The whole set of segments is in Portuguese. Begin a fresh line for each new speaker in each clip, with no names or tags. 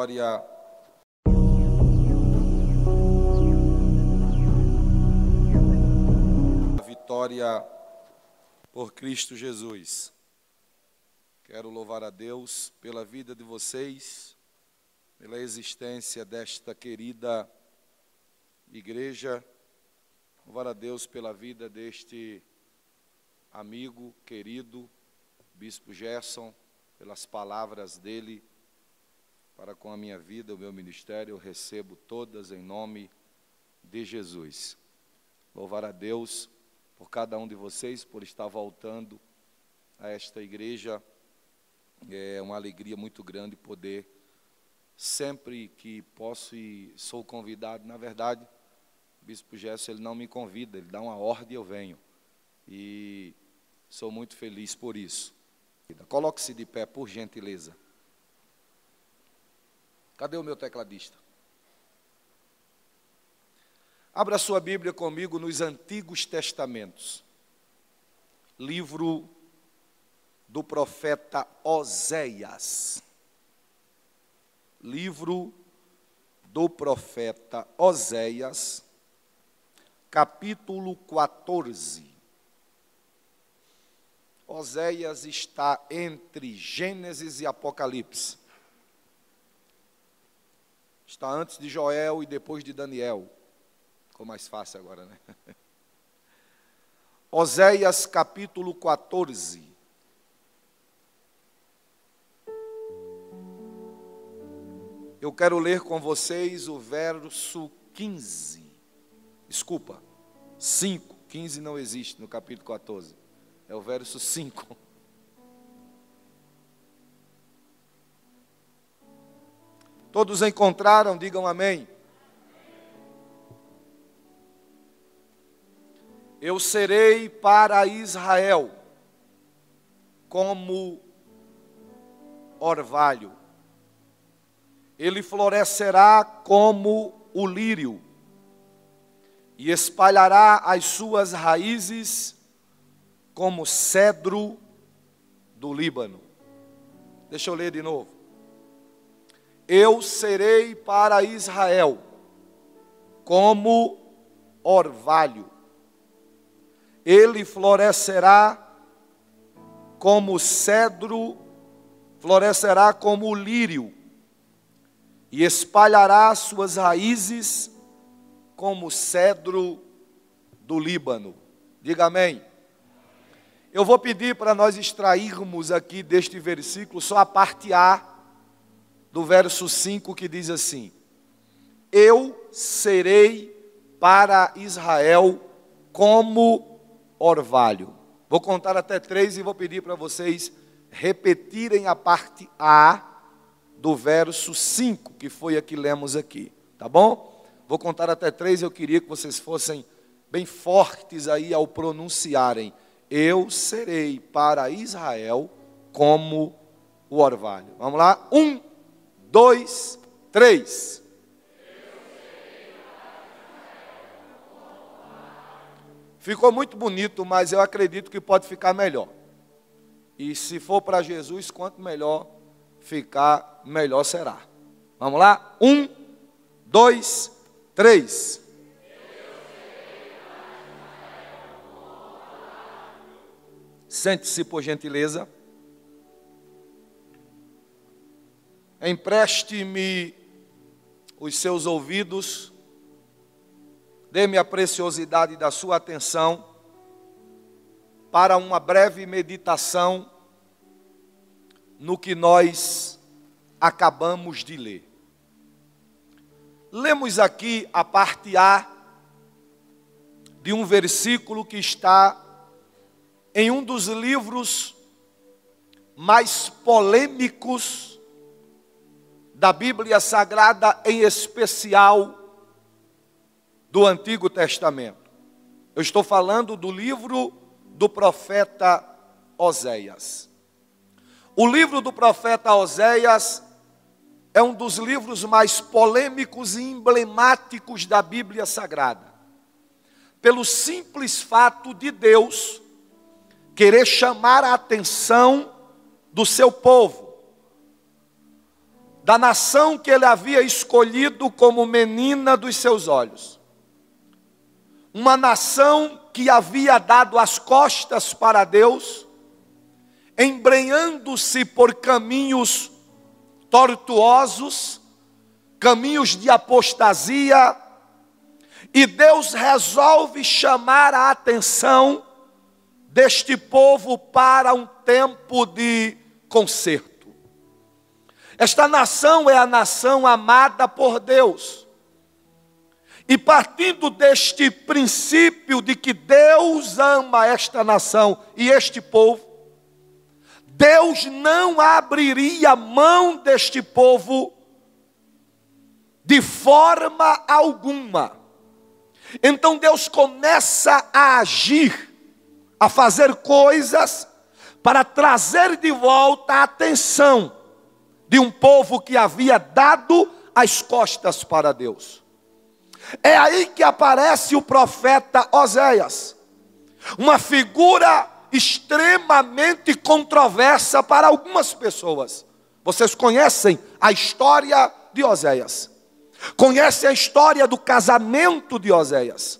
vitória. A vitória por Cristo Jesus. Quero louvar a Deus pela vida de vocês, pela existência desta querida igreja. Louvar a Deus pela vida deste amigo querido, Bispo Gerson, pelas palavras dele para com a minha vida, o meu ministério, eu recebo todas em nome de Jesus. Louvar a Deus por cada um de vocês, por estar voltando a esta igreja. É uma alegria muito grande poder, sempre que posso e sou convidado, na verdade, o Bispo Gerson, ele não me convida, ele dá uma ordem e eu venho. E sou muito feliz por isso. Coloque-se de pé, por gentileza. Cadê o meu tecladista? Abra sua Bíblia comigo nos Antigos Testamentos. Livro do profeta Oséias. Livro do profeta Oséias, capítulo 14. Oséias está entre Gênesis e Apocalipse. Está antes de Joel e depois de Daniel. Ficou mais fácil agora, né? Oséias capítulo 14. Eu quero ler com vocês o verso 15. Desculpa, 5. 15 não existe no capítulo 14. É o verso 5. Todos encontraram, digam amém. Eu serei para Israel como orvalho, ele florescerá como o lírio, e espalhará as suas raízes como cedro do Líbano. Deixa eu ler de novo eu serei para Israel como orvalho, ele florescerá como cedro, florescerá como lírio, e espalhará suas raízes como cedro do Líbano. Diga amém. Eu vou pedir para nós extrairmos aqui deste versículo só a parte A do verso 5 que diz assim: Eu serei para Israel como orvalho. Vou contar até três e vou pedir para vocês repetirem a parte A do verso 5, que foi a que lemos aqui, tá bom? Vou contar até três, eu queria que vocês fossem bem fortes aí ao pronunciarem. Eu serei para Israel como o orvalho. Vamos lá? Um, dois, três. Ficou muito bonito, mas eu acredito que pode ficar melhor. E se for para Jesus, quanto melhor ficar, melhor será. Vamos lá? Um, dois, três. Sente-se, por gentileza. Empreste-me os seus ouvidos, dê-me a preciosidade da sua atenção para uma breve meditação no que nós acabamos de ler. Lemos aqui a parte A de um versículo que está em um dos livros mais polêmicos da Bíblia Sagrada, em especial do Antigo Testamento. Eu estou falando do livro do profeta Oséias. O livro do profeta Oséias é um dos livros mais polêmicos e emblemáticos da Bíblia Sagrada. Pelo simples fato de Deus querer chamar a atenção do seu povo da nação que ele havia escolhido como menina dos seus olhos. Uma nação que havia dado as costas para Deus, embrenhando-se por caminhos tortuosos, caminhos de apostasia, e Deus resolve chamar a atenção deste povo para um tempo de conserto. Esta nação é a nação amada por Deus. E partindo deste princípio de que Deus ama esta nação e este povo, Deus não abriria mão deste povo de forma alguma. Então Deus começa a agir, a fazer coisas para trazer de volta a atenção de um povo que havia dado as costas para Deus. É aí que aparece o profeta Oséias, uma figura extremamente controversa para algumas pessoas. Vocês conhecem a história de Oséias, conhecem a história do casamento de Oséias,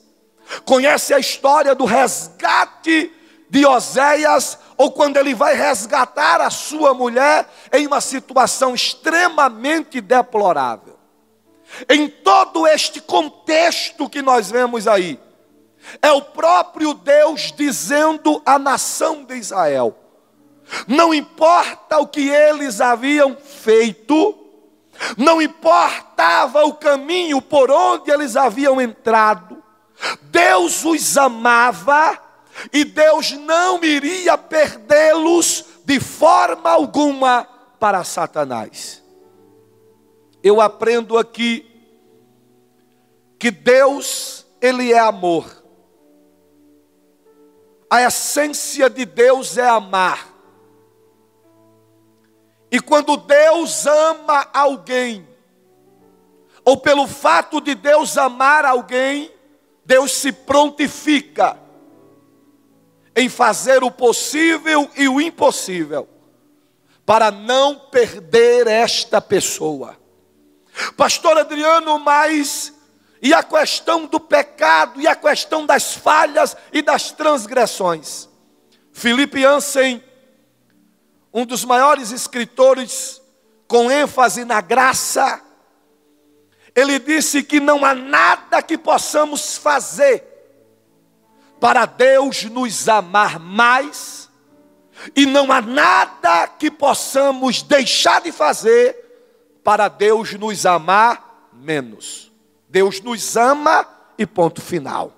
conhecem a história do resgate de Oséias ou quando ele vai resgatar a sua mulher em uma situação extremamente deplorável. Em todo este contexto que nós vemos aí, é o próprio Deus dizendo à nação de Israel: não importa o que eles haviam feito, não importava o caminho por onde eles haviam entrado, Deus os amava e Deus não iria perdê-los de forma alguma para Satanás. Eu aprendo aqui que Deus, Ele é amor. A essência de Deus é amar. E quando Deus ama alguém, ou pelo fato de Deus amar alguém, Deus se prontifica em fazer o possível e o impossível para não perder esta pessoa. Pastor Adriano, mas e a questão do pecado, e a questão das falhas e das transgressões? Felipe Ansem, um dos maiores escritores com ênfase na graça, ele disse que não há nada que possamos fazer para Deus nos amar mais, e não há nada que possamos deixar de fazer para Deus nos amar menos. Deus nos ama e ponto final.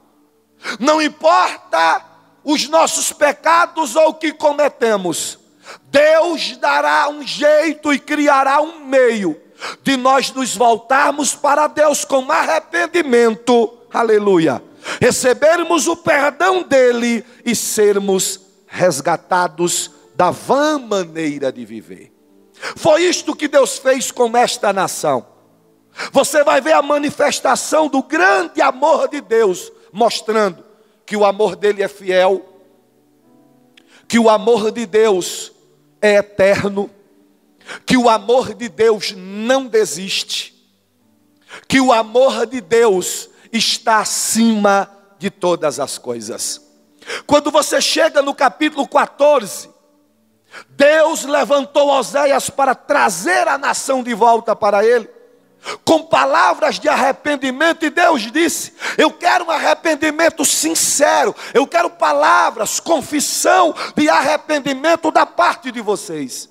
Não importa os nossos pecados ou o que cometemos, Deus dará um jeito e criará um meio de nós nos voltarmos para Deus com arrependimento. Aleluia recebermos o perdão dele e sermos resgatados da vã maneira de viver. Foi isto que Deus fez com esta nação. Você vai ver a manifestação do grande amor de Deus, mostrando que o amor dele é fiel, que o amor de Deus é eterno, que o amor de Deus não desiste, que o amor de Deus está acima de todas as coisas. Quando você chega no capítulo 14, Deus levantou Oséias para trazer a nação de volta para ele, com palavras de arrependimento, e Deus disse: Eu quero um arrependimento sincero, eu quero palavras, confissão de arrependimento da parte de vocês.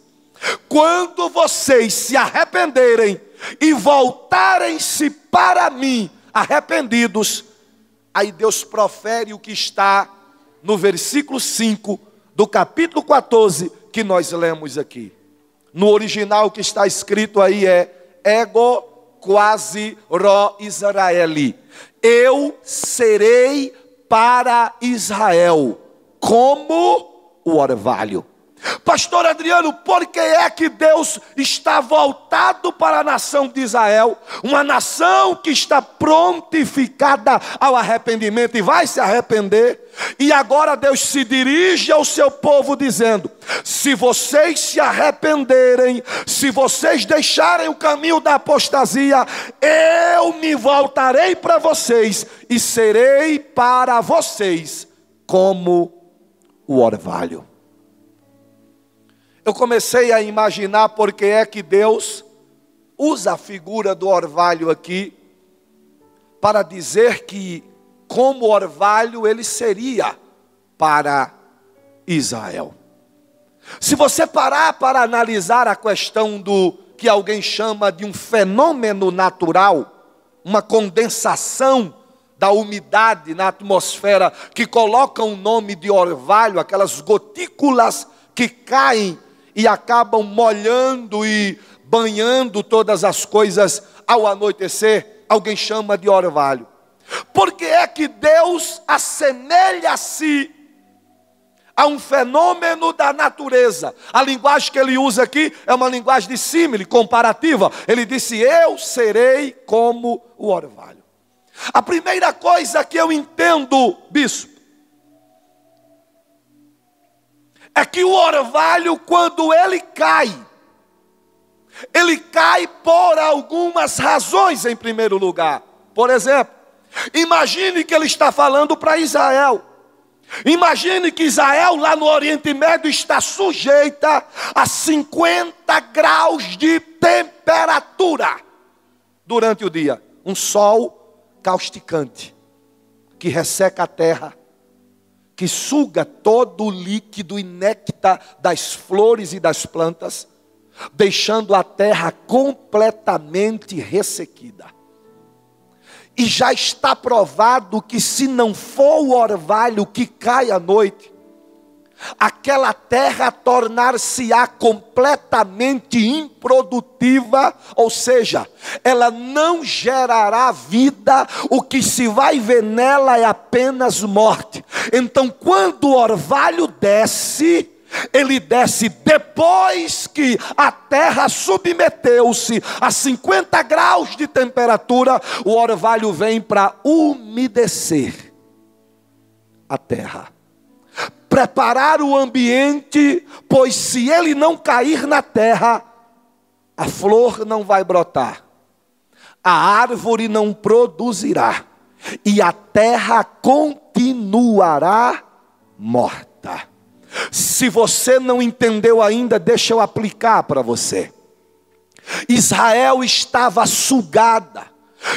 Quando vocês se arrependerem e voltarem-se para mim, arrependidos, aí Deus profere o que está no versículo 5 do capítulo 14 que nós lemos aqui. No original que está escrito aí é ego quasi ro Israeli. Eu serei para Israel como o orvalho. Pastor Adriano, por que é que Deus está voltado para a nação de Israel? Uma nação que está prontificada ao arrependimento e vai se arrepender. E agora Deus se dirige ao seu povo dizendo: se vocês se arrependerem, se vocês deixarem o caminho da apostasia, eu me voltarei para vocês e serei para vocês como o orvalho. Eu comecei a imaginar porque é que Deus usa a figura do orvalho aqui para dizer que como orvalho ele seria para Israel. Se você parar para analisar a questão do que alguém chama de um fenômeno natural, uma condensação da umidade na atmosfera que coloca o nome de orvalho, aquelas gotículas que caem e acabam molhando e banhando todas as coisas ao anoitecer, alguém chama de orvalho. Porque é que Deus assemelha-se a um fenômeno da natureza. A linguagem que ele usa aqui é uma linguagem de símile, comparativa. Ele disse: Eu serei como o orvalho. A primeira coisa que eu entendo, bispo, é que o orvalho, quando ele cai, ele cai por algumas razões, em primeiro lugar. Por exemplo, imagine que ele está falando para Israel. Imagine que Israel, lá no Oriente Médio, está sujeita a 50 graus de temperatura durante o dia. Um sol causticante que resseca a terra que suga todo o líquido e néctar das flores e das plantas, deixando a terra completamente ressequida. E já está provado que se não for o orvalho que cai à noite, aquela terra tornar-se-á completamente improdutiva, ou seja, ela não gerará vida, o que se vai ver nela é apenas morte. Então, quando o orvalho desce, ele desce depois que a terra submeteu-se a 50 graus de temperatura, o orvalho vem para umedecer a terra. Preparar o ambiente, pois se ele não cair na terra, a flor não vai brotar, a árvore não produzirá, e a terra continuará morta. Se você não entendeu ainda, deixa eu aplicar para você. Israel estava sugada,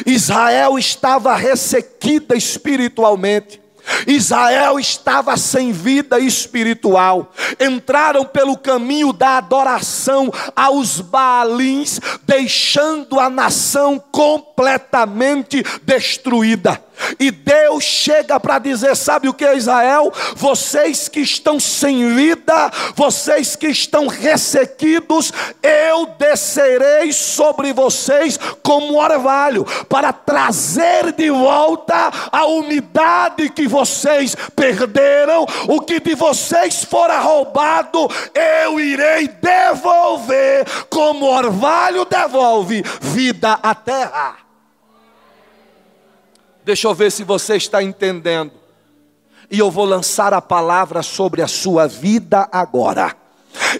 Israel estava ressequida espiritualmente. Israel estava sem vida espiritual, entraram pelo caminho da adoração aos Baalins, deixando a nação completamente destruída. E Deus chega para dizer: sabe o que Israel? Vocês que estão sem vida, vocês que estão ressequidos, eu descerei sobre vocês como orvalho, para trazer de volta a umidade que vocês perderam, o que de vocês fora roubado, eu irei devolver, como orvalho devolve vida à terra. Deixa eu ver se você está entendendo. E eu vou lançar a palavra sobre a sua vida agora.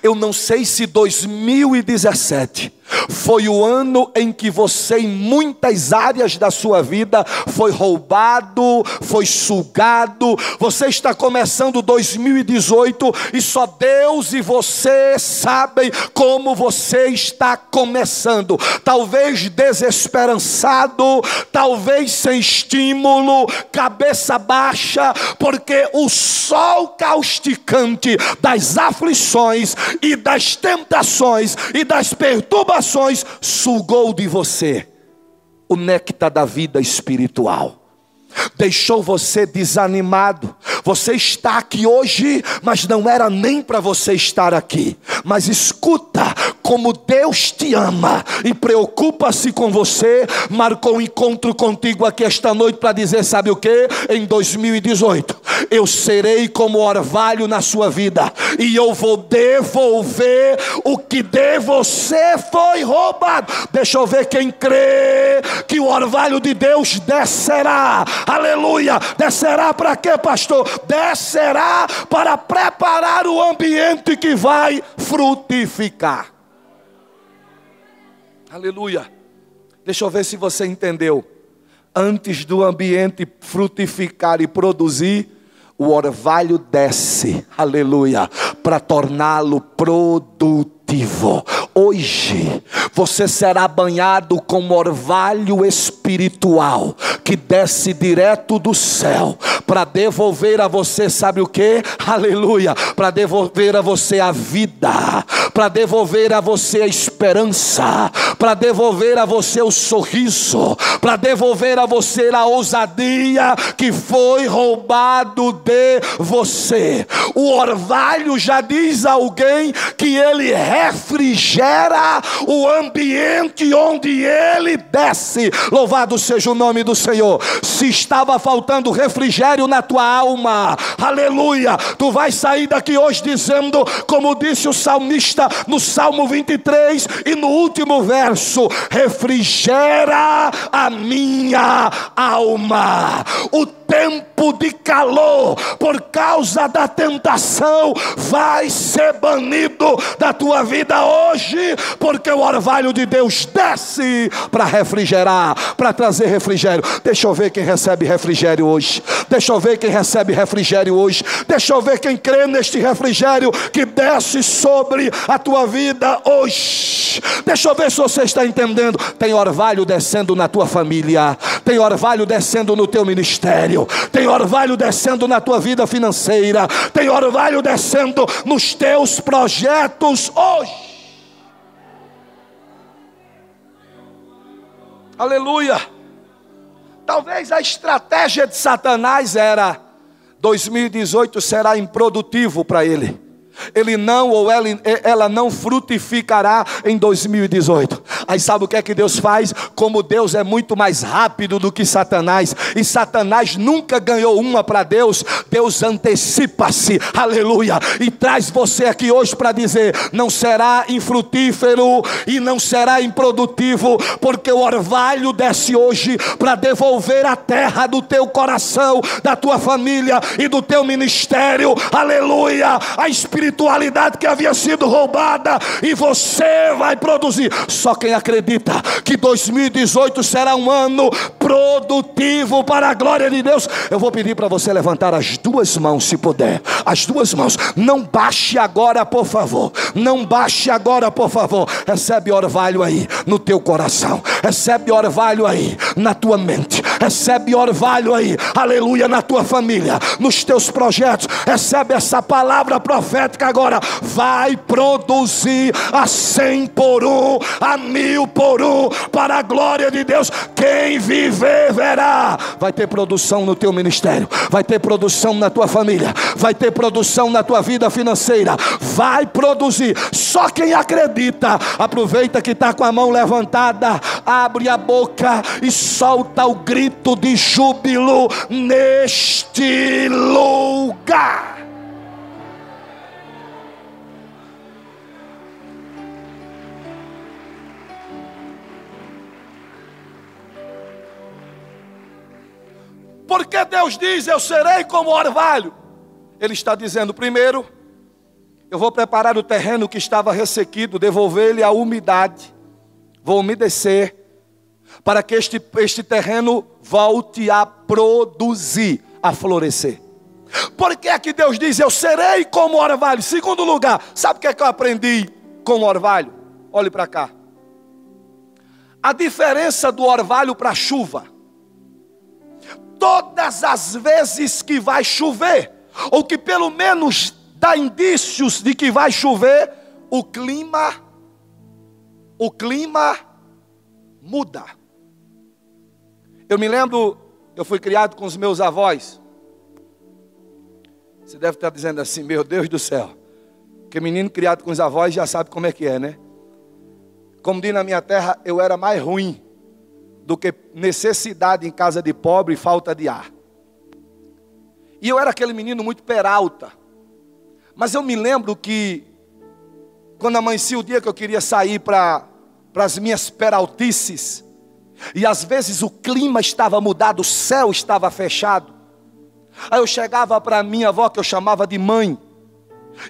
Eu não sei se 2017 foi o ano em que você, em muitas áreas da sua vida, foi roubado, foi sugado. Você está começando 2018 e só Deus e você sabem como você está começando. Talvez desesperançado, talvez sem estímulo, cabeça baixa, porque o sol causticante das aflições e das tentações e das perturbações sugou de você o néctar da vida espiritual deixou você desanimado. Você está aqui hoje, mas não era nem para você estar aqui. Mas escuta, como Deus te ama e preocupa-se com você, marcou um encontro contigo aqui esta noite para dizer: sabe o que? Em 2018, eu serei como orvalho na sua vida e eu vou devolver o que de você foi roubado. Deixa eu ver quem crê que o orvalho de Deus descerá, aleluia. Descerá para quê, pastor? Descerá para preparar o ambiente que vai frutificar. Aleluia. Deixa eu ver se você entendeu. Antes do ambiente frutificar e produzir, o orvalho desce, aleluia, para torná-lo produtivo. Hoje você será banhado com orvalho espiritual que desce direto do céu para devolver a você, sabe o que? Aleluia! Para devolver a você a vida, para devolver a você a esperança, para devolver a você o sorriso, para devolver a você a ousadia que foi roubado de você. O orvalho já diz a alguém que ele refrigera o ambiente onde ele desce. Louvado seja o nome do Senhor. Se estava faltando refrigério na tua alma, aleluia, tu vai sair daqui hoje dizendo, como disse o salmista no Salmo 23 e no último verso: refrigera a minha alma. O tempo de calor, por causa da tentação, vai ser banido da tua vida hoje, porque o orvalho de Deus desce para refrigerar, para trazer refrigério. Deixa eu ver quem recebe refrigério hoje. Deixa eu ver quem recebe refrigério hoje. Deixa eu ver quem crê neste refrigério que desce sobre a tua vida hoje. Deixa eu ver se você está entendendo. Tem orvalho descendo na tua família, tem orvalho descendo no teu ministério, tem orvalho descendo na tua vida financeira, tem orvalho descendo nos teus projetos hoje. Aleluia. Talvez a estratégia de Satanás era 2018 será improdutivo para ele ele não ou ela, ela não frutificará em 2018. Aí sabe o que é que Deus faz? Como Deus é muito mais rápido do que Satanás, e Satanás nunca ganhou uma para Deus, Deus antecipa-se, aleluia, e traz você aqui hoje para dizer: não será infrutífero e não será improdutivo, porque o orvalho desce hoje para devolver a terra do teu coração, da tua família e do teu ministério, aleluia, a espiritualidade espiritualidade que havia sido roubada e você vai produzir. Só quem acredita que 2018 será um ano produtivo para a glória de Deus. Eu vou pedir para você levantar as duas mãos, se puder. As duas mãos. Não baixe agora, por favor. Não baixe agora, por favor. Recebe orvalho aí no teu coração. Recebe orvalho aí na tua mente. Recebe orvalho aí, aleluia, na tua família, nos teus projetos. Recebe essa palavra profética profética agora vai produzir a cem por um, a mil por um, para a glória de Deus. Quem viver verá. Vai ter produção no teu ministério, vai ter produção na tua família, vai ter produção na tua vida financeira, vai produzir. Só quem acredita, aproveita que está com a mão levantada, abre a boca e solta o grito de júbilo neste lugar. Porque Deus diz: Eu serei como orvalho. Ele está dizendo, primeiro, eu vou preparar o terreno que estava ressequido, devolver-lhe a umidade, vou umedecer, para que este, este terreno volte a produzir, a florescer. Por que é que Deus diz: Eu serei como orvalho? Segundo lugar, sabe o que é que eu aprendi com o orvalho? Olhe para cá. A diferença do orvalho para a chuva todas as vezes que vai chover, ou que pelo menos dá indícios de que vai chover, o clima, o clima muda. Eu me lembro, eu fui criado com os meus avós. Você deve estar dizendo assim, meu Deus do céu. Que menino criado com os avós já sabe como é que é, né? Como diz na minha terra, eu era mais ruim do que necessidade em casa de pobre e falta de ar. E eu era aquele menino muito peralta. Mas eu me lembro que, quando amanhecia o dia que eu queria sair para as minhas peraltices, e às vezes o clima estava mudado, o céu estava fechado. Aí eu chegava para minha avó, que eu chamava de mãe,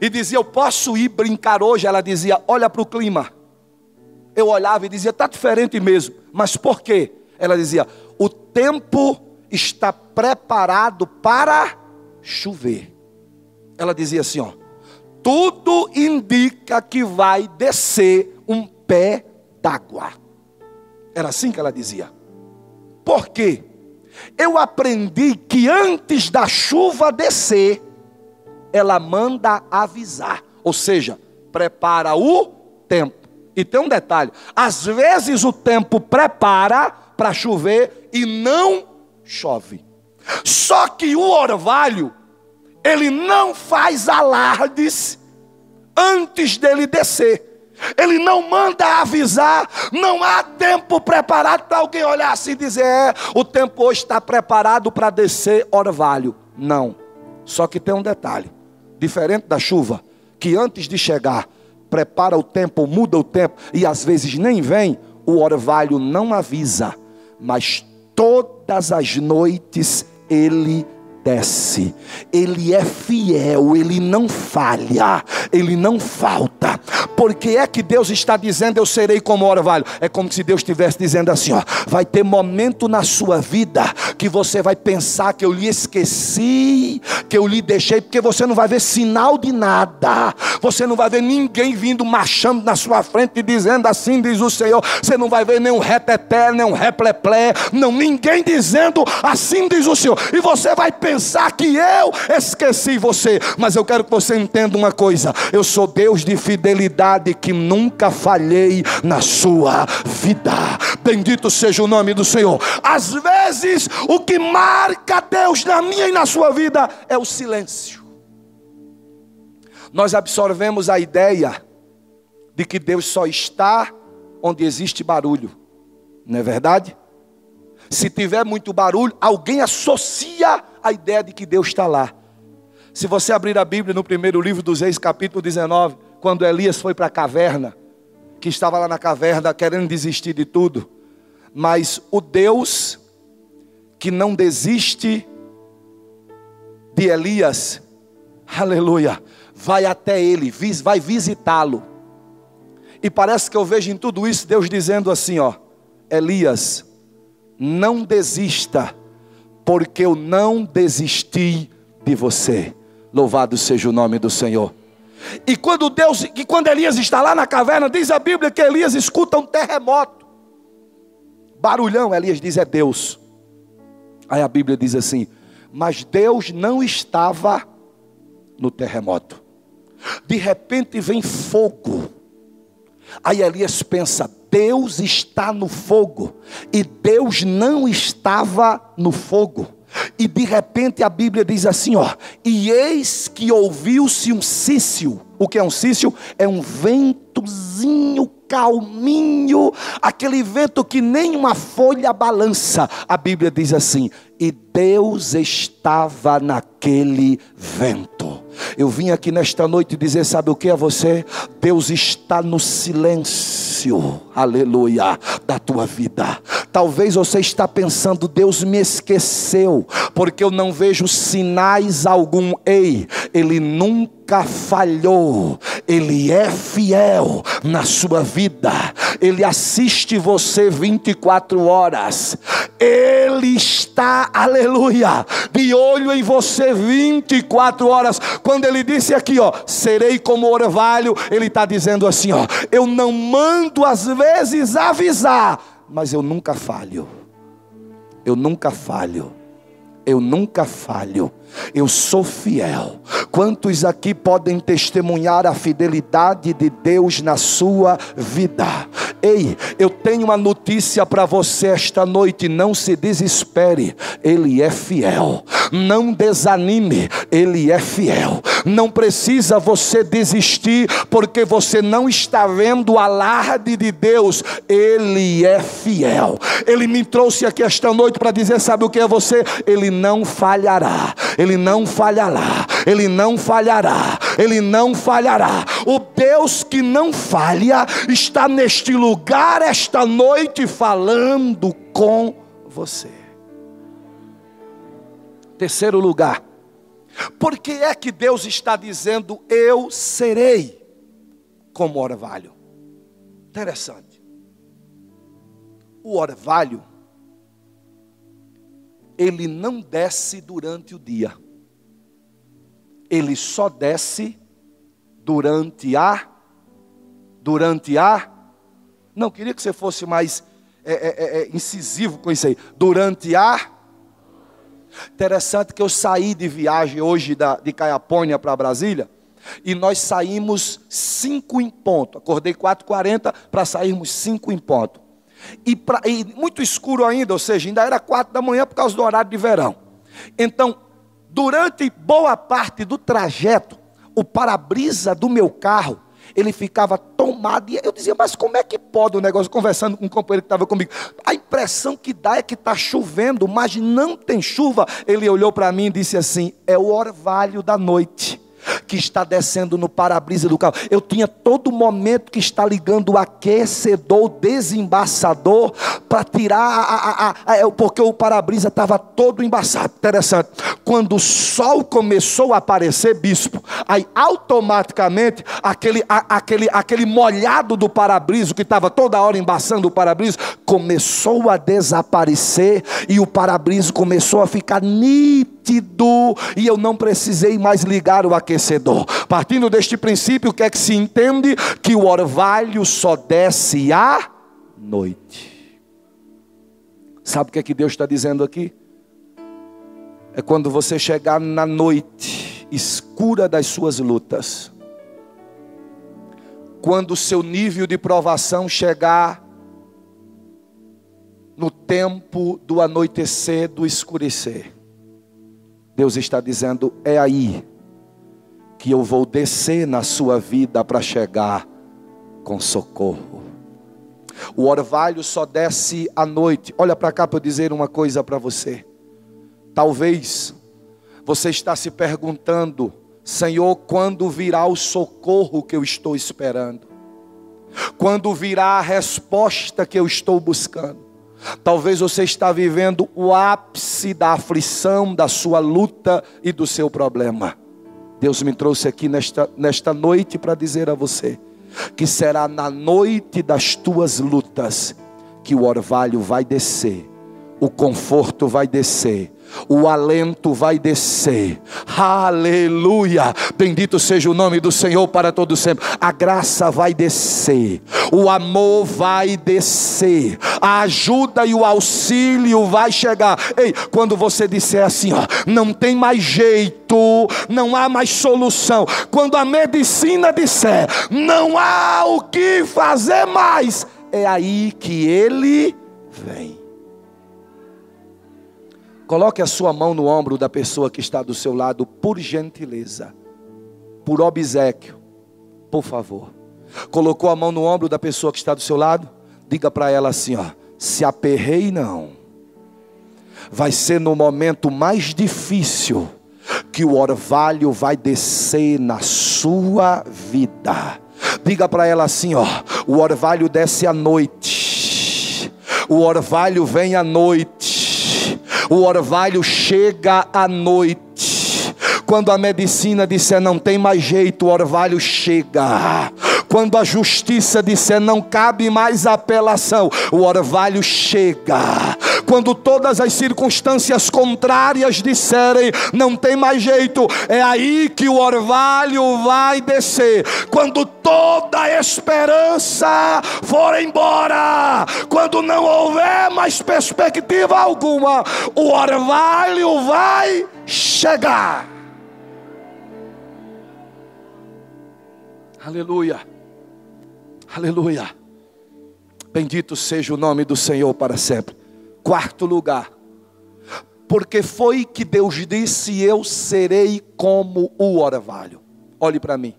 e dizia: Eu posso ir brincar hoje? Ela dizia: Olha para o clima. Eu olhava e dizia: Está diferente mesmo. Mas por quê? Ela dizia: O tempo está preparado para chover. Ela dizia assim: ó, tudo indica que vai descer um pé d'água. Era assim que ela dizia. Por quê? Eu aprendi que antes da chuva descer, ela manda avisar, ou seja, prepara o tempo. E tem um detalhe: às vezes o tempo prepara para chover e não chove. Só que o orvalho, ele não faz alardes antes dele descer. Ele não manda avisar, não há tempo preparado para alguém olhar assim e dizer: é, o tempo hoje está preparado para descer orvalho. Não. Só que tem um detalhe: diferente da chuva, que antes de chegar, prepara o tempo, muda o tempo e às vezes nem vem, o orvalho não avisa, mas todas as noites ele desce. Ele é fiel, ele não falha, ele não falta. Porque é que Deus está dizendo: Eu serei como orvalho? É como se Deus estivesse dizendo assim: ó, vai ter momento na sua vida que você vai pensar que eu lhe esqueci, que eu lhe deixei, porque você não vai ver sinal de nada, você não vai ver ninguém vindo marchando na sua frente e dizendo assim, diz o Senhor. Você não vai ver nenhum reteté, nenhum repleplé, não, ninguém dizendo assim, diz o Senhor. E você vai pensar pensar que eu esqueci você, mas eu quero que você entenda uma coisa: eu sou Deus de fidelidade que nunca falhei na sua vida. Bendito seja o nome do Senhor. Às vezes, o que marca Deus na minha e na sua vida é o silêncio. Nós absorvemos a ideia de que Deus só está onde existe barulho, não é verdade? Se tiver muito barulho, alguém associa a ideia de que Deus está lá. Se você abrir a Bíblia no primeiro livro dos Reis, capítulo 19, quando Elias foi para a caverna, que estava lá na caverna querendo desistir de tudo, mas o Deus que não desiste de Elias, aleluia, vai até ele, vai visitá-lo. E parece que eu vejo em tudo isso Deus dizendo assim: ó, Elias, não desista porque eu não desisti de você. Louvado seja o nome do Senhor. E quando Deus, e quando Elias está lá na caverna, diz a Bíblia que Elias escuta um terremoto. Barulhão, Elias diz é Deus. Aí a Bíblia diz assim: "Mas Deus não estava no terremoto. De repente vem fogo. Aí Elias pensa: Deus está no fogo e Deus não estava no fogo. E de repente a Bíblia diz assim, ó: "E eis que ouviu-se um cício". O que é um cício? É um ventozinho calminho, aquele vento que nem uma folha balança. A Bíblia diz assim: "E Deus estava naquele vento". Eu vim aqui nesta noite dizer: sabe o que é você? Deus está no silêncio, aleluia, da tua vida. Talvez você está pensando: Deus me esqueceu, porque eu não vejo sinais algum. Ei, Ele nunca falhou, Ele é fiel na sua vida, Ele assiste você 24 horas, Ele está, aleluia, de olho em você 24 horas quando ele disse aqui, ó, serei como orvalho, ele está dizendo assim, ó, eu não mando às vezes avisar, mas eu nunca falho. Eu nunca falho. Eu nunca falho. Eu sou fiel. Quantos aqui podem testemunhar a fidelidade de Deus na sua vida? Ei, eu tenho uma notícia para você esta noite, não se desespere. Ele é fiel. Não desanime, Ele é fiel. Não precisa você desistir, porque você não está vendo o alarde de Deus, Ele é fiel. Ele me trouxe aqui esta noite para dizer: sabe o que é você? Ele não falhará, Ele não falhará, Ele não falhará, Ele não falhará. O Deus que não falha está neste lugar esta noite falando com você. Terceiro lugar, por que é que Deus está dizendo eu serei como orvalho? Interessante. O orvalho, ele não desce durante o dia, ele só desce durante a, durante a, não, queria que você fosse mais é, é, é, é incisivo com isso aí, durante a, Interessante que eu saí de viagem hoje da, de Caiapônia para Brasília. E nós saímos cinco em ponto. Acordei 4h40 para sairmos cinco em ponto. E, pra, e, muito escuro ainda, ou seja, ainda era quatro da manhã por causa do horário de verão. Então, durante boa parte do trajeto, o para-brisa do meu carro ele ficava E eu dizia, mas como é que pode o negócio? Conversando com um companheiro que estava comigo. A impressão que dá é que está chovendo, mas não tem chuva. Ele olhou para mim e disse assim: é o orvalho da noite que está descendo no para-brisa do carro. Eu tinha todo momento que está ligando o aquecedor, o desembaçador, para tirar, a, a, a, é, porque o para-brisa estava todo embaçado. Interessante. Quando o sol começou a aparecer, bispo, aí automaticamente aquele, aquele, aquele molhado do para-brisa, que estava toda hora embaçando o para-brisa, começou a desaparecer e o para-brisa começou a ficar nítido e eu não precisei mais ligar o aquecedor. Partindo deste princípio, o que é que se entende? Que o orvalho só desce à noite. Sabe o que é que Deus está dizendo aqui? É quando você chegar na noite escura das suas lutas, quando o seu nível de provação chegar no tempo do anoitecer, do escurecer. Deus está dizendo: é aí que eu vou descer na sua vida para chegar com socorro. O orvalho só desce à noite. Olha para cá para eu dizer uma coisa para você. Talvez você está se perguntando, Senhor, quando virá o socorro que eu estou esperando? Quando virá a resposta que eu estou buscando? Talvez você está vivendo o ápice da aflição, da sua luta e do seu problema. Deus me trouxe aqui nesta, nesta noite para dizer a você que será na noite das tuas lutas que o orvalho vai descer, o conforto vai descer, o alento vai descer. Aleluia! Bendito seja o nome do Senhor para todo sempre. A graça vai descer, o amor vai descer, a ajuda e o auxílio vai chegar. Ei, quando você disser assim, ó, não tem mais jeito, não há mais solução. Quando a medicina disser, não há o que fazer mais, é aí que ele vem. Coloque a sua mão no ombro da pessoa que está do seu lado, por gentileza, por obsequio, por favor. Colocou a mão no ombro da pessoa que está do seu lado? Diga para ela assim: ó, se aperrei não. Vai ser no momento mais difícil que o orvalho vai descer na sua vida. Diga para ela assim, ó, o orvalho desce à noite. O orvalho vem à noite o orvalho chega à noite. Quando a medicina disser não tem mais jeito, o orvalho chega. Quando a justiça disser não cabe mais apelação, o orvalho chega. Quando todas as circunstâncias contrárias disserem não tem mais jeito, é aí que o orvalho vai descer. Quando toda esperança for embora, quando não houver mais perspectiva alguma, o orvalho vai chegar. Aleluia. Aleluia. Bendito seja o nome do Senhor para sempre. Quarto lugar. porque foi que Deus disse: Eu serei como o orvalho. Olhe para mim.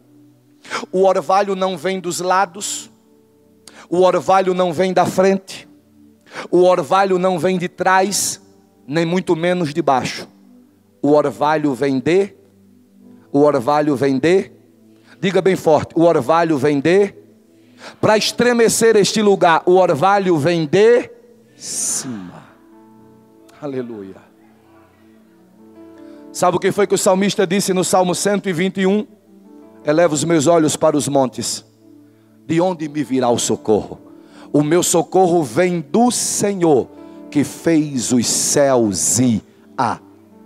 O orvalho não vem dos lados, o orvalho não vem da frente, o orvalho não vem de trás, nem muito menos de baixo. O orvalho vem de, o orvalho vem de, diga bem forte: o orvalho vem de, para estremecer este lugar, o orvalho vem de cima. Aleluia. Sabe o que foi que o salmista disse no Salmo 121? Eleva os meus olhos para os montes. De onde me virá o socorro? O meu socorro vem do Senhor, que fez os céus e a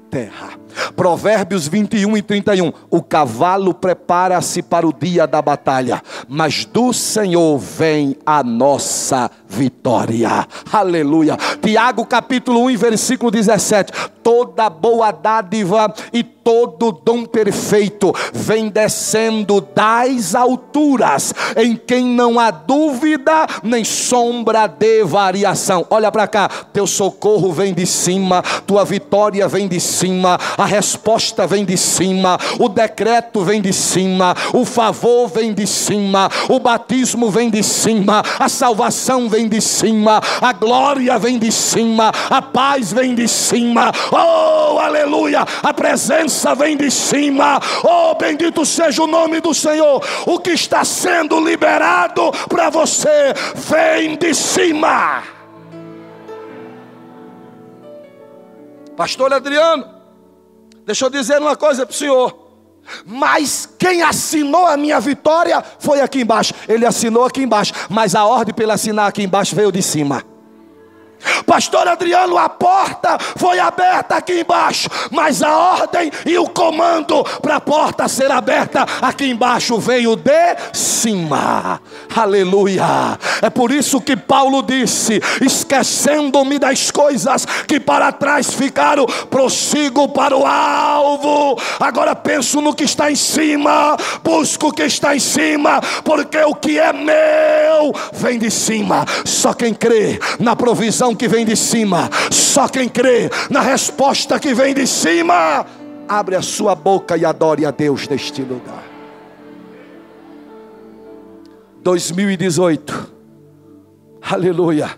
terra. Provérbios 21 e 31. O cavalo prepara-se para o dia da batalha, mas do Senhor vem a nossa vitória. Aleluia. Tiago capítulo 1, versículo 17. Toda boa dádiva e todo dom perfeito vem descendo das alturas, em quem não há dúvida nem sombra de variação. Olha para cá, teu socorro vem de cima, tua vitória vem de cima, a resposta vem de cima, o decreto vem de cima, o favor vem de cima, o batismo vem de cima, a salvação vem de cima, a glória vem de cima, a paz vem de cima. Oh, aleluia! A presença vem de cima. Oh, bendito seja o nome do Senhor. O que está sendo liberado para você vem de cima. Pastor Adriano, Deixa eu dizer uma coisa para o senhor. Mas quem assinou a minha vitória foi aqui embaixo. Ele assinou aqui embaixo, mas a ordem para ele assinar aqui embaixo veio de cima. Pastor Adriano, a porta foi aberta aqui embaixo, mas a ordem e o comando para a porta ser aberta aqui embaixo veio de cima. Aleluia. É por isso que Paulo disse: esquecendo-me das coisas que para trás ficaram, prossigo para o alvo. Agora penso no que está em cima, busco o que está em cima, porque o que é meu vem de cima. Só quem crê na provisão que vem de cima, só quem crê na resposta que vem de cima, abre a sua boca e adore a Deus neste lugar. 2018, aleluia,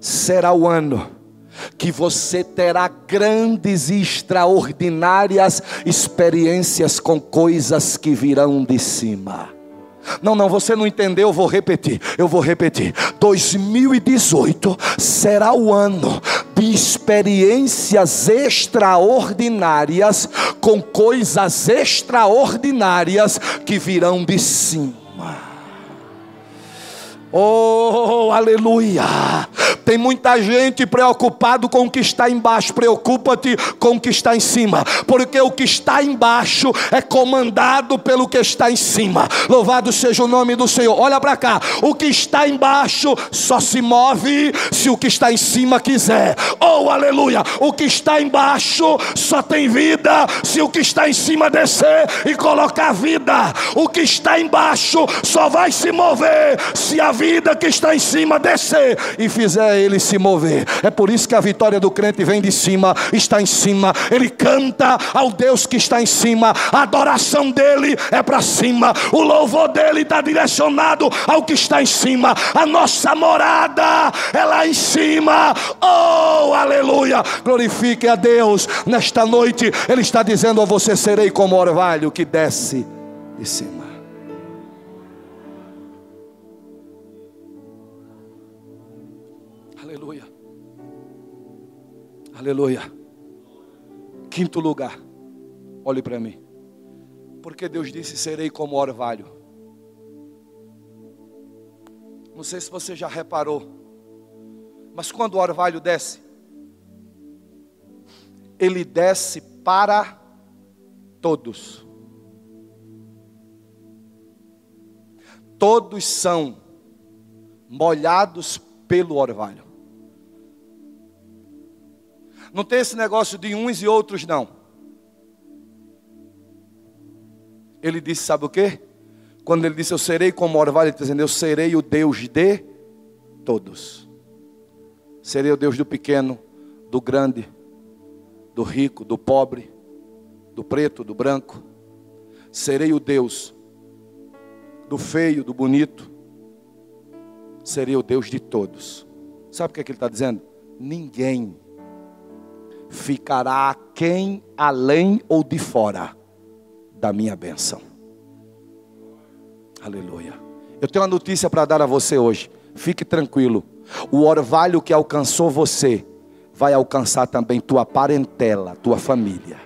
será o ano que você terá grandes e extraordinárias experiências com coisas que virão de cima. Não, não, você não entendeu, eu vou repetir. Eu vou repetir. 2018 será o ano de experiências extraordinárias com coisas extraordinárias que virão de cima. Oh, aleluia! Tem muita gente preocupado com o que está embaixo. Preocupa-te com o que está em cima, porque o que está embaixo é comandado pelo que está em cima. Louvado seja o nome do Senhor. Olha para cá. O que está embaixo só se move se o que está em cima quiser. Oh, aleluia! O que está embaixo só tem vida se o que está em cima descer e colocar vida. O que está embaixo só vai se mover se a vida que está em cima descer e fizer ele se mover. É por isso que a vitória do crente vem de cima, está em cima. Ele canta ao Deus que está em cima. A adoração dele é para cima. O louvor dele está direcionado ao que está em cima. A nossa morada é lá em cima. Oh, aleluia! Glorifique a Deus nesta noite. Ele está dizendo a você: serei como orvalho que desce de cima. Aleluia. Quinto lugar. Olhe para mim. Porque Deus disse: serei como orvalho. Não sei se você já reparou, mas quando o orvalho desce, ele desce para todos. Todos são molhados pelo orvalho. Não tem esse negócio de uns e outros, não. Ele disse: Sabe o que? Quando ele disse: Eu serei como orvalho, ele está dizendo: Eu serei o Deus de todos. Serei o Deus do pequeno, do grande, do rico, do pobre, do preto, do branco. Serei o Deus do feio, do bonito. Serei o Deus de todos. Sabe o que, é que ele está dizendo? Ninguém ficará quem além ou de fora da minha bênção. Aleluia. Eu tenho uma notícia para dar a você hoje. Fique tranquilo. O orvalho que alcançou você vai alcançar também tua parentela, tua família.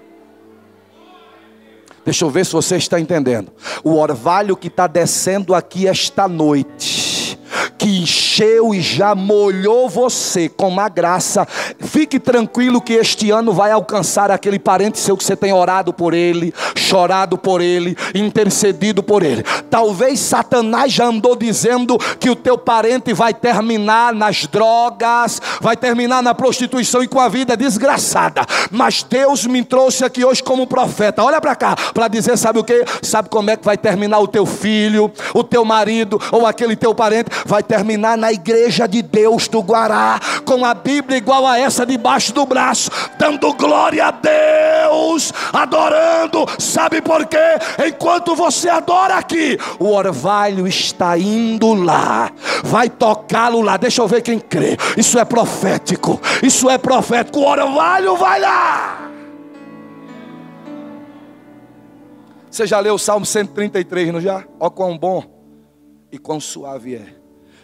Deixa eu ver se você está entendendo. O orvalho que está descendo aqui esta noite, que encheu e já molhou você com uma graça. Fique tranquilo que este ano vai alcançar aquele parente seu que você tem orado por ele, chorado por ele, intercedido por ele. Talvez Satanás já andou dizendo que o teu parente vai terminar nas drogas, vai terminar na prostituição e com a vida desgraçada. Mas Deus me trouxe aqui hoje como profeta. Olha para cá, para dizer, sabe o que? Sabe como é que vai terminar o teu filho, o teu marido ou aquele teu parente? Vai terminar na igreja de Deus do Guará, com a Bíblia igual a essa debaixo do braço, dando glória a Deus, adorando. Sabe por quê? Enquanto você adora aqui, o orvalho está indo lá, vai tocá-lo lá. Deixa eu ver quem crê. Isso é profético. Isso é profético. O orvalho vai lá. Você já leu o Salmo 133, não já? Ó quão bom e quão suave é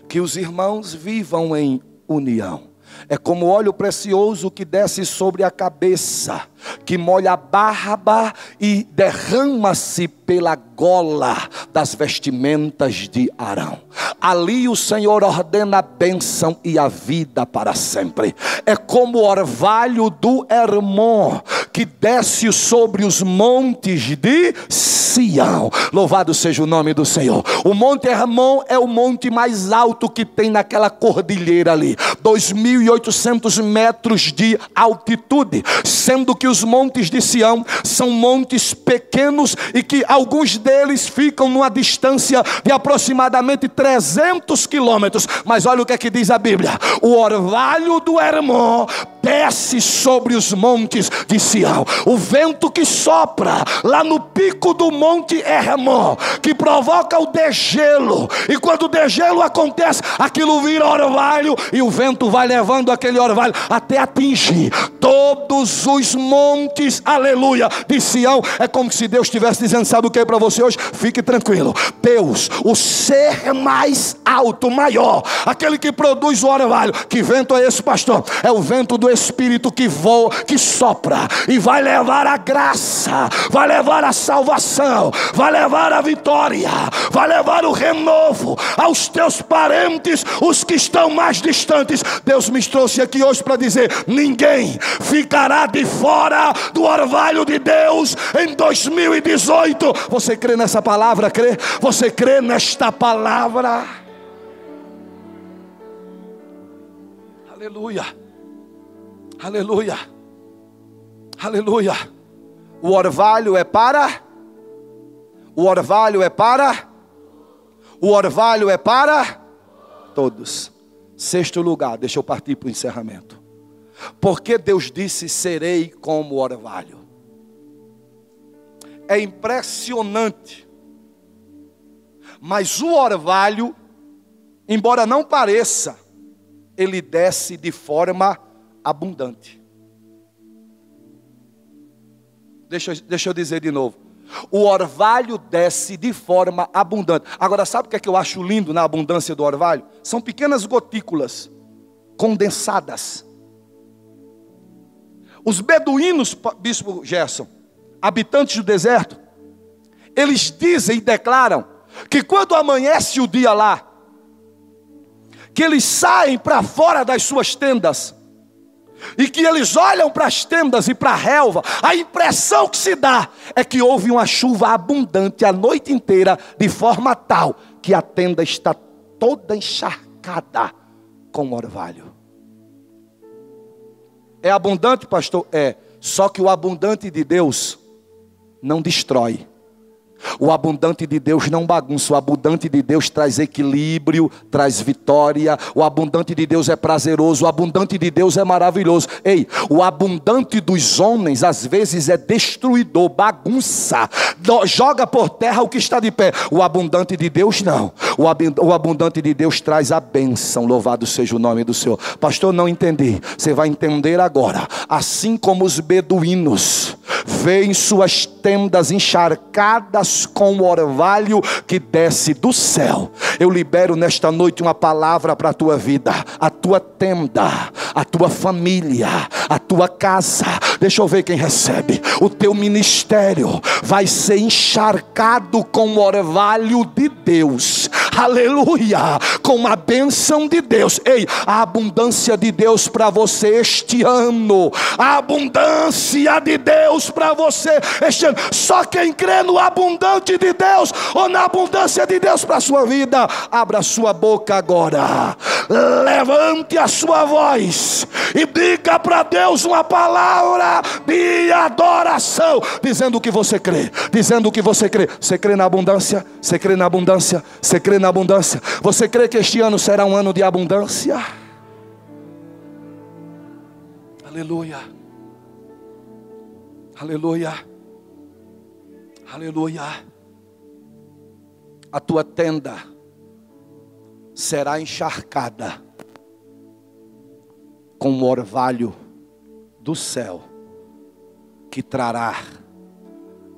que os irmãos vivam em união. É como óleo precioso que desce sobre a cabeça, que molha a barba e derrama-se pela gola das vestimentas de Arão. Ali o Senhor ordena a bênção e a vida para sempre. É como o orvalho do Hermon que desce sobre os montes de Sião. Louvado seja o nome do Senhor. O Monte Hermon é o monte mais alto que tem naquela cordilheira ali, 2.800 metros de altitude, sendo que os montes de Sião são montes pequenos e que alguns deles ficam numa distância de aproximadamente 300 quilômetros. Mas olha o que é que diz a Bíblia: o orvalho do Hermon desce sobre os montes de Sião. O vento que sopra lá no pico do monte Hermon, que provoca o degelo. E quando o degelo acontece, aquilo vira orvalho e o vento vai levando aquele orvalho até atingir todos os montes, aleluia, de Sião. É como se Deus estivesse dizendo: sabe o que é para você hoje? Fique tranquilo. Deus, o ser mais alto, maior, aquele que produz o orvalho. Que vento é esse, pastor? É o vento do Espírito que voa, que sopra e vai levar a graça, vai levar a salvação, vai levar a vitória, vai levar o renovo aos teus parentes, os que estão mais distantes. Deus me trouxe aqui hoje para dizer: ninguém ficará de fora do orvalho de Deus em 2018. Você crê nessa palavra? Crê? Você crê nesta palavra? Aleluia. Aleluia. Aleluia. O orvalho é para O orvalho é para O orvalho é para todos. Sexto lugar, deixa eu partir para o encerramento. Porque Deus disse: serei como orvalho. É impressionante. Mas o orvalho, embora não pareça, ele desce de forma abundante. Deixa, deixa eu dizer de novo. O orvalho desce de forma abundante. Agora, sabe o que é que eu acho lindo na abundância do orvalho? São pequenas gotículas condensadas. Os beduínos, Bispo Gerson, habitantes do deserto, eles dizem e declaram que quando amanhece o dia lá, que eles saem para fora das suas tendas, e que eles olham para as tendas e para a relva, a impressão que se dá é que houve uma chuva abundante a noite inteira, de forma tal que a tenda está toda encharcada com orvalho. É abundante, pastor? É. Só que o abundante de Deus não destrói, O abundante de Deus não bagunça, o abundante de Deus traz equilíbrio, traz vitória. O abundante de Deus é prazeroso, o abundante de Deus é maravilhoso. Ei, o abundante dos homens às vezes é destruidor, bagunça, joga por terra o que está de pé. O abundante de Deus não. O abundante de Deus traz a bênção. Louvado seja o nome do Senhor. Pastor, não entendi. Você vai entender agora. Assim como os beduínos veem suas tendas encharcadas com o orvalho que desce do céu. Eu libero nesta noite uma palavra para a tua vida, a tua tenda, a tua família, a tua casa. Deixa eu ver quem recebe. O teu ministério vai ser encharcado com o orvalho de Deus aleluia, com a bênção de Deus. Ei, a abundância de Deus para você este ano, a abundância de Deus para você este ano. Só quem crê no abundante de Deus ou na abundância de Deus para a sua vida, abra sua boca agora, levante a sua voz e diga para Deus uma palavra de adoração, dizendo o que você crê, dizendo o que você crê. Você crê na abundância? Você crê na abundância? Você crê na abundância? Você crê que este ano será um ano de abundância? Aleluia. Aleluia. Aleluia. A tua tenda será encharcada com o orvalho do céu que trará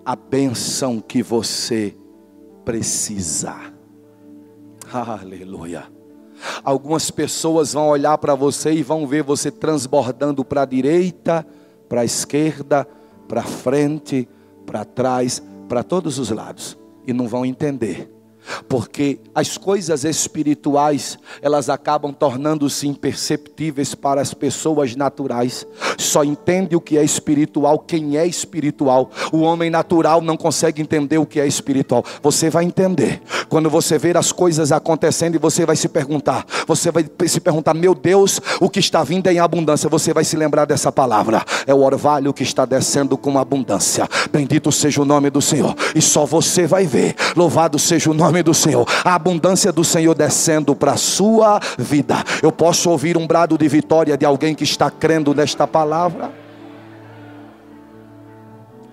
a benção que você precisa. Aleluia. Algumas pessoas vão olhar para você e vão ver você transbordando para a direita, para a esquerda, para frente, para trás, para todos os lados, e não vão entender porque as coisas espirituais, elas acabam tornando-se imperceptíveis para as pessoas naturais. Só entende o que é espiritual quem é espiritual. O homem natural não consegue entender o que é espiritual. Você vai entender. Quando você ver as coisas acontecendo e você vai se perguntar, você vai se perguntar: "Meu Deus, o que está vindo é em abundância". Você vai se lembrar dessa palavra. É o orvalho que está descendo com abundância. Bendito seja o nome do Senhor. E só você vai ver. Louvado seja o nome do Senhor, a abundância do Senhor descendo para a sua vida. Eu posso ouvir um brado de vitória de alguém que está crendo nesta palavra?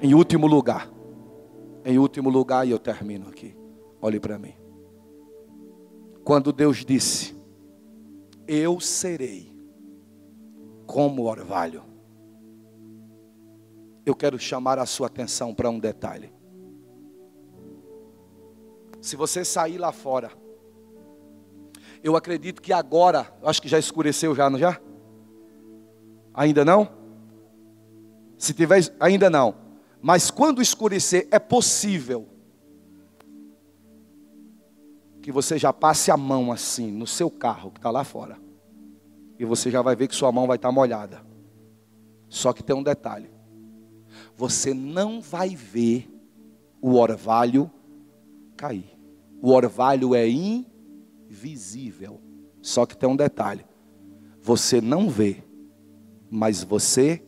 Em último lugar, em último lugar, e eu termino aqui. Olhe para mim. Quando Deus disse: Eu serei como orvalho. Eu quero chamar a sua atenção para um detalhe. Se você sair lá fora, eu acredito que agora, acho que já escureceu já, não já? Ainda não? Se tiver, ainda não. Mas quando escurecer, é possível que você já passe a mão assim no seu carro que está lá fora. E você já vai ver que sua mão vai estar tá molhada. Só que tem um detalhe: você não vai ver o orvalho cair o orvalho é invisível. Só que tem um detalhe: você não vê, mas você,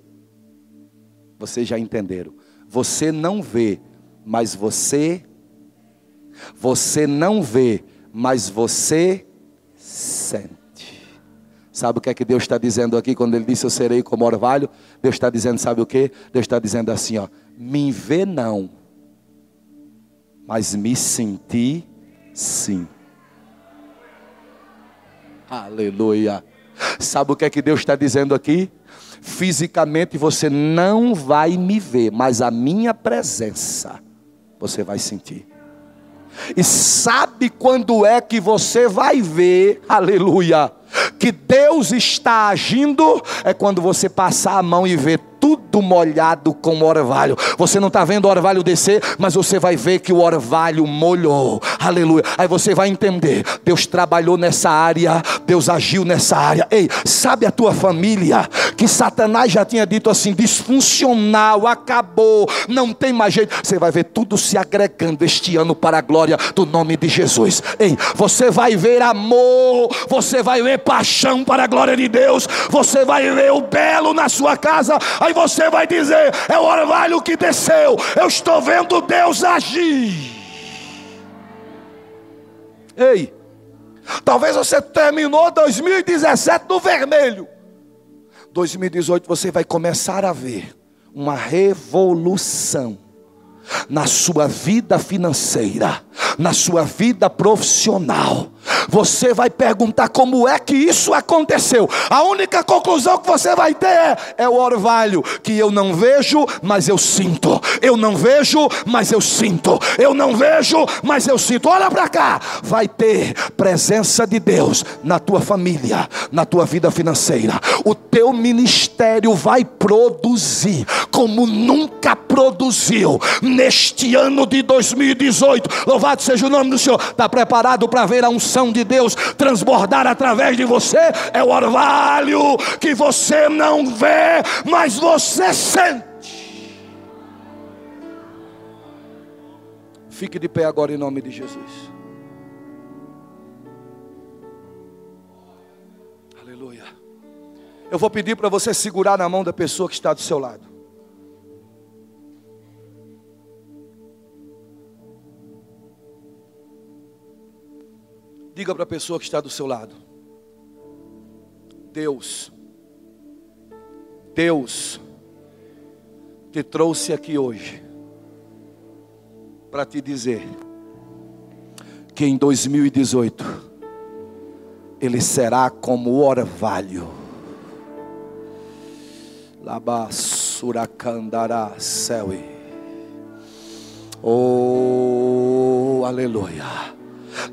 vocês já entenderam. Você não vê, mas você, você não vê, mas você sente. Sabe o que é que Deus está dizendo aqui quando Ele disse eu serei como orvalho? Deus está dizendo, sabe o que? Deus está dizendo assim, ó, me vê não, mas me senti sim. Aleluia. Sabe o que é que Deus está dizendo aqui? Fisicamente você não vai me ver, mas a minha presença você vai sentir. E sabe quando é que você vai ver, aleluia, que Deus está agindo? É quando você passar a mão e ver tudo molhado com orvalho. Você não está vendo o orvalho descer, mas você vai ver que o orvalho molhou. Aleluia. Aí você vai entender: Deus trabalhou nessa área, Deus agiu nessa área. Ei, sabe a tua família que Satanás já tinha dito assim: disfuncional, acabou, não tem mais jeito. Você vai ver tudo se agregando este ano para a glória do nome de Jesus. Ei, você vai ver amor, você vai ver paixão para a glória de Deus, você vai ver o belo na sua casa. Aí você vai dizer: é o orvalho que desceu, eu estou vendo Deus agir. Ei, talvez você terminou 2017 no vermelho. 2018 você vai começar a ver uma revolução na sua vida financeira, na sua vida profissional. Você vai perguntar como é que isso aconteceu. A única conclusão que você vai ter é, é o orvalho que eu não vejo, mas eu sinto. Eu não vejo, mas eu sinto. Eu não vejo, mas eu sinto. Olha para cá. Vai ter presença de Deus na tua família, na tua vida financeira. O teu ministério vai produzir como nunca produziu neste ano de 2018. Louvado seja o nome do Senhor. Está preparado para ver a unção de Deus transbordar através de você? É o orvalho que você não vê, mas você sente. Fique de pé agora em nome de Jesus. Aleluia. Eu vou pedir para você segurar na mão da pessoa que está do seu lado. Diga para a pessoa que está do seu lado: Deus, Deus te trouxe aqui hoje para te dizer que em 2018 ele será como orvalho. Labassuracandará céu. Oh, aleluia.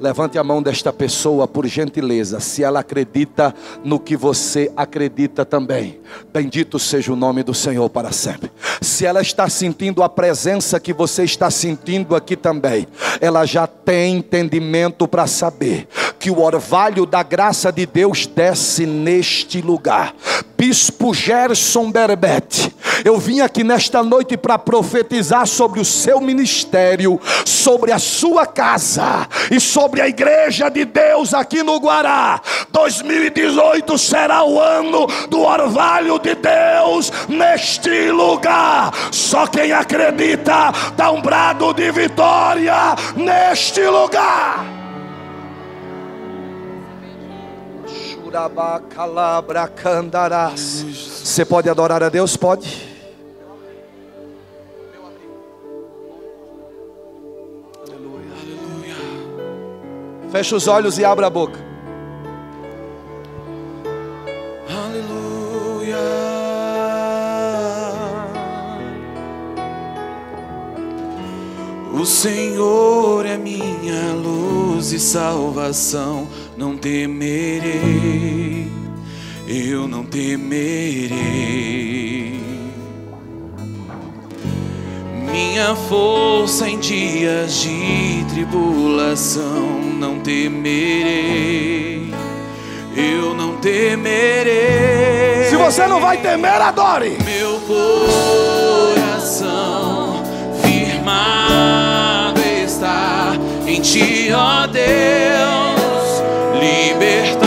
Levante a mão desta pessoa por gentileza, se ela acredita no que você acredita também. Bendito seja o nome do Senhor para sempre. Se ela está sentindo a presença que você está sentindo aqui também, ela já tem entendimento para saber que o orvalho da graça de Deus desce neste lugar. Bispo Gerson Berbete, eu vim aqui nesta noite para profetizar sobre o seu ministério, sobre a sua casa e sobre a igreja de Deus aqui no Guará. 2018 será o ano do orvalho de Deus neste lugar. Só quem acredita dá um brado de vitória neste lugar. Você pode adorar a Deus? Pode. Aleluia. Feche os olhos e abra a boca.
Aleluia. O Senhor é minha luz e salvação não temerei, eu não temerei. Minha força em dias de tribulação, não temerei, eu não temerei.
Se você não vai temer, adore.
Meu coração firmado está em ti, ó Deus libertador